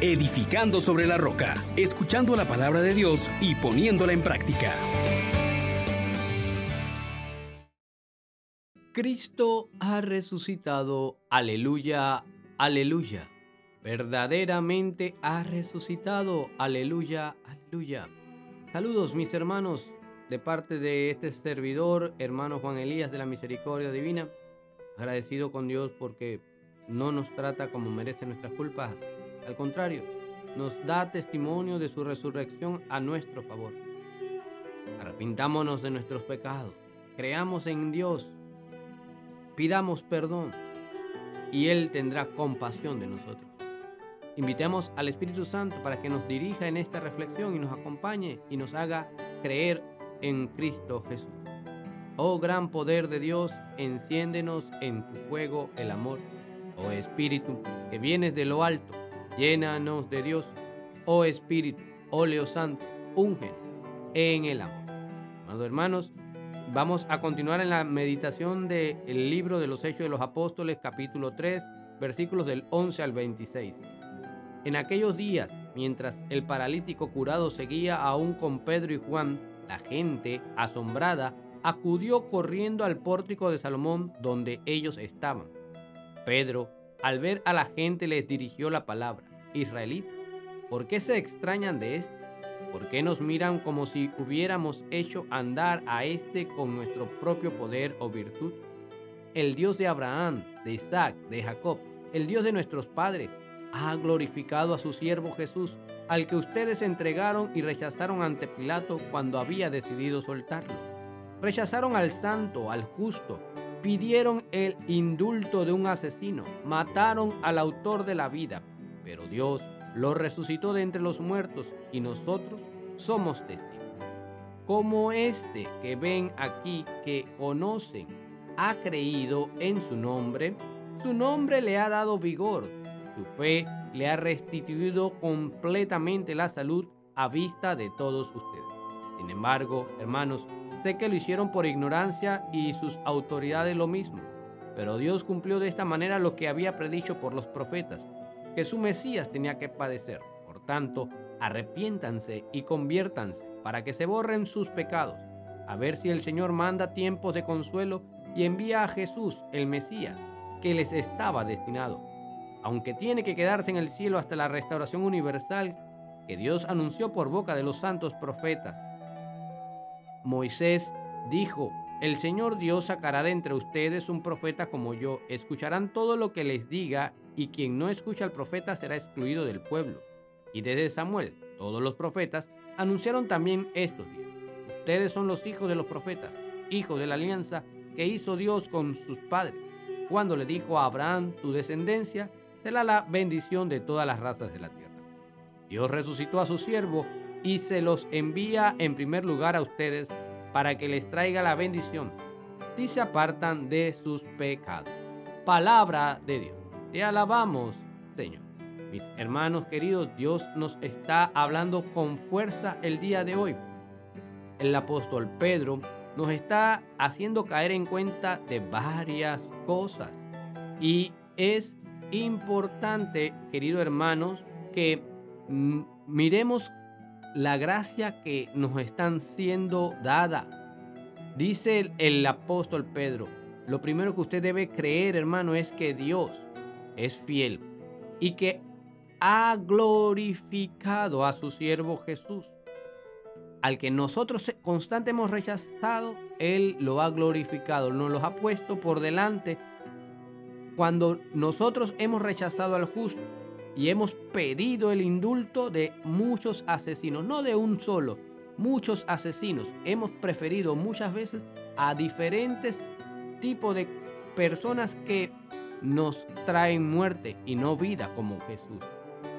edificando sobre la roca, escuchando la palabra de Dios y poniéndola en práctica. Cristo ha resucitado, aleluya, aleluya. Verdaderamente ha resucitado, aleluya, aleluya. Saludos mis hermanos, de parte de este servidor, hermano Juan Elías de la Misericordia Divina, agradecido con Dios porque no nos trata como merecen nuestras culpas, al contrario, nos da testimonio de su resurrección a nuestro favor. Arrepintámonos de nuestros pecados, creamos en Dios, pidamos perdón y Él tendrá compasión de nosotros. Invitemos al Espíritu Santo para que nos dirija en esta reflexión y nos acompañe y nos haga creer en Cristo Jesús. Oh gran poder de Dios, enciéndenos en tu fuego el amor. Oh Espíritu, que vienes de lo alto, llénanos de Dios. Oh Espíritu, óleo santo, unge en el amor. Amados hermanos, vamos a continuar en la meditación del libro de los Hechos de los Apóstoles, capítulo 3, versículos del 11 al 26. En aquellos días, mientras el paralítico curado seguía aún con Pedro y Juan, la gente, asombrada, acudió corriendo al pórtico de Salomón donde ellos estaban. Pedro, al ver a la gente, les dirigió la palabra, Israelita, ¿por qué se extrañan de esto? ¿Por qué nos miran como si hubiéramos hecho andar a este con nuestro propio poder o virtud? El Dios de Abraham, de Isaac, de Jacob, el Dios de nuestros padres, ha glorificado a su siervo Jesús, al que ustedes entregaron y rechazaron ante Pilato cuando había decidido soltarlo. Rechazaron al santo, al justo, pidieron el indulto de un asesino, mataron al autor de la vida, pero Dios lo resucitó de entre los muertos y nosotros somos testigos. Como este que ven aquí, que conocen, ha creído en su nombre, su nombre le ha dado vigor su fe le ha restituido completamente la salud a vista de todos ustedes. Sin embargo, hermanos, sé que lo hicieron por ignorancia y sus autoridades lo mismo. Pero Dios cumplió de esta manera lo que había predicho por los profetas, que su Mesías tenía que padecer. Por tanto, arrepiéntanse y conviértanse para que se borren sus pecados, a ver si el Señor manda tiempos de consuelo y envía a Jesús, el Mesías, que les estaba destinado aunque tiene que quedarse en el cielo hasta la restauración universal que Dios anunció por boca de los santos profetas. Moisés dijo, el Señor Dios sacará de entre ustedes un profeta como yo, escucharán todo lo que les diga, y quien no escucha al profeta será excluido del pueblo. Y desde Samuel, todos los profetas anunciaron también estos días. Ustedes son los hijos de los profetas, hijos de la alianza que hizo Dios con sus padres, cuando le dijo a Abraham, tu descendencia será la bendición de todas las razas de la tierra. Dios resucitó a su siervo y se los envía en primer lugar a ustedes para que les traiga la bendición si se apartan de sus pecados. Palabra de Dios. Te alabamos, Señor. Mis hermanos queridos, Dios nos está hablando con fuerza el día de hoy. El apóstol Pedro nos está haciendo caer en cuenta de varias cosas y es importante, queridos hermanos, que miremos la gracia que nos están siendo dada. Dice el, apóstol Pedro, lo primero que usted debe creer, hermano, es que Dios es fiel y que ha glorificado a su siervo Jesús. Al que nosotros constantemente hemos rechazado, Él lo ha glorificado, nos los ha puesto por delante cuando nosotros hemos rechazado al justo y hemos pedido el indulto de muchos asesinos, no de un solo, muchos asesinos, hemos preferido muchas veces a diferentes tipos de personas que nos traen muerte y no vida como Jesús.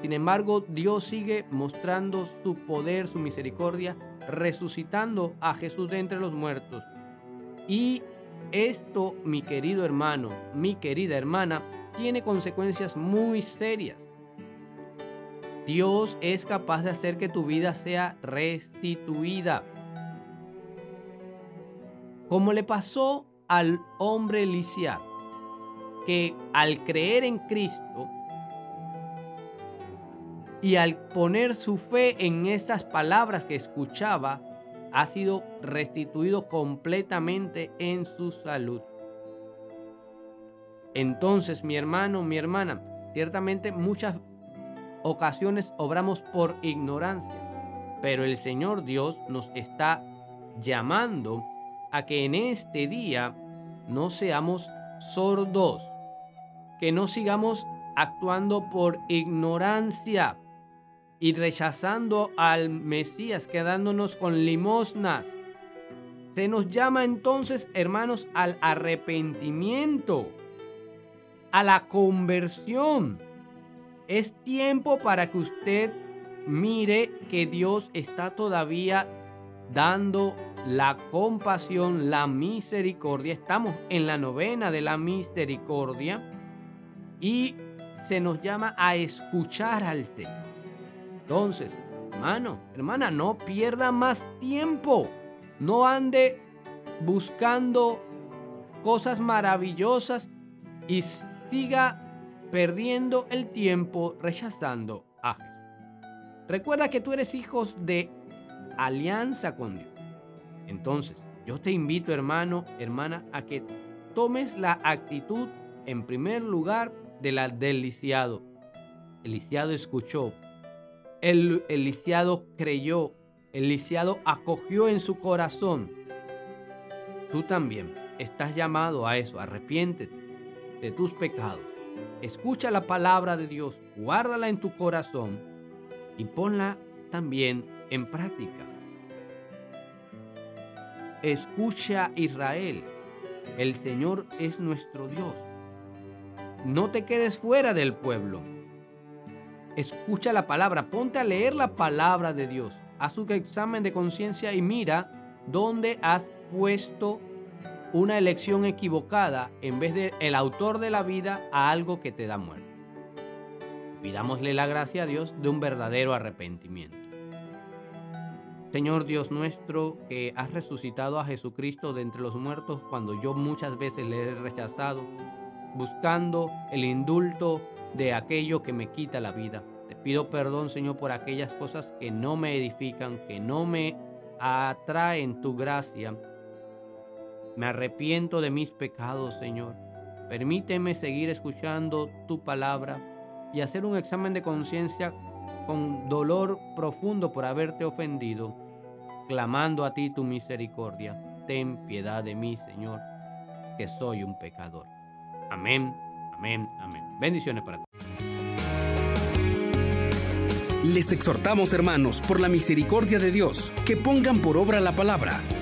Sin embargo, Dios sigue mostrando su poder, su misericordia, resucitando a Jesús de entre los muertos. Y esto, mi querido hermano, mi querida hermana, tiene consecuencias muy serias. Dios es capaz de hacer que tu vida sea restituida. Como le pasó al hombre lisiado, que al creer en Cristo y al poner su fe en esas palabras que escuchaba, ha sido restituido completamente en su salud. Entonces, mi hermano, mi hermana, ciertamente muchas ocasiones obramos por ignorancia, pero el Señor Dios nos está llamando a que en este día no seamos sordos, que no sigamos actuando por ignorancia y rechazando al Mesías, quedándonos con limosnas. Se nos llama entonces, hermanos, al arrepentimiento, a la conversión. Es tiempo para que usted mire que Dios está todavía dando la compasión, la misericordia. Estamos en la novena de la misericordia y se nos llama a escuchar al Señor. Entonces, hermano, hermana, no pierda más tiempo. No ande buscando cosas maravillosas y siga perdiendo el tiempo rechazando a Jesús. Recuerda que tú eres hijos de alianza con Dios. Entonces, yo te invito, hermano, hermana, a que tomes la actitud en primer lugar de la del lisiado. El lisiado escuchó, el, el lisiado creyó, el lisiado acogió en su corazón. Tú también estás llamado a eso, arrepiéntete de tus pecados. Escucha la palabra de Dios, guárdala en tu corazón y ponla también en práctica. Escucha Israel, el Señor es nuestro Dios. No te quedes fuera del pueblo. Escucha la palabra, ponte a leer la palabra de Dios. Haz un examen de conciencia y mira dónde has puesto una elección equivocada en vez de el autor de la vida a algo que te da muerte. Pidámosle la gracia a Dios de un verdadero arrepentimiento. Señor Dios nuestro, que has resucitado a Jesucristo de entre los muertos cuando yo muchas veces le he rechazado, buscando el indulto de aquello que me quita la vida. Te pido perdón, Señor, por aquellas cosas que no me edifican, que no me atraen tu gracia. Me arrepiento de mis pecados, Señor. Permíteme seguir escuchando tu palabra y hacer un examen de conciencia con dolor profundo por haberte ofendido, clamando a ti tu misericordia. Ten piedad de mí, Señor, que soy un pecador. Amén, amén, amén. Bendiciones para todos. Les exhortamos, hermanos, por la misericordia de Dios, que pongan por obra la palabra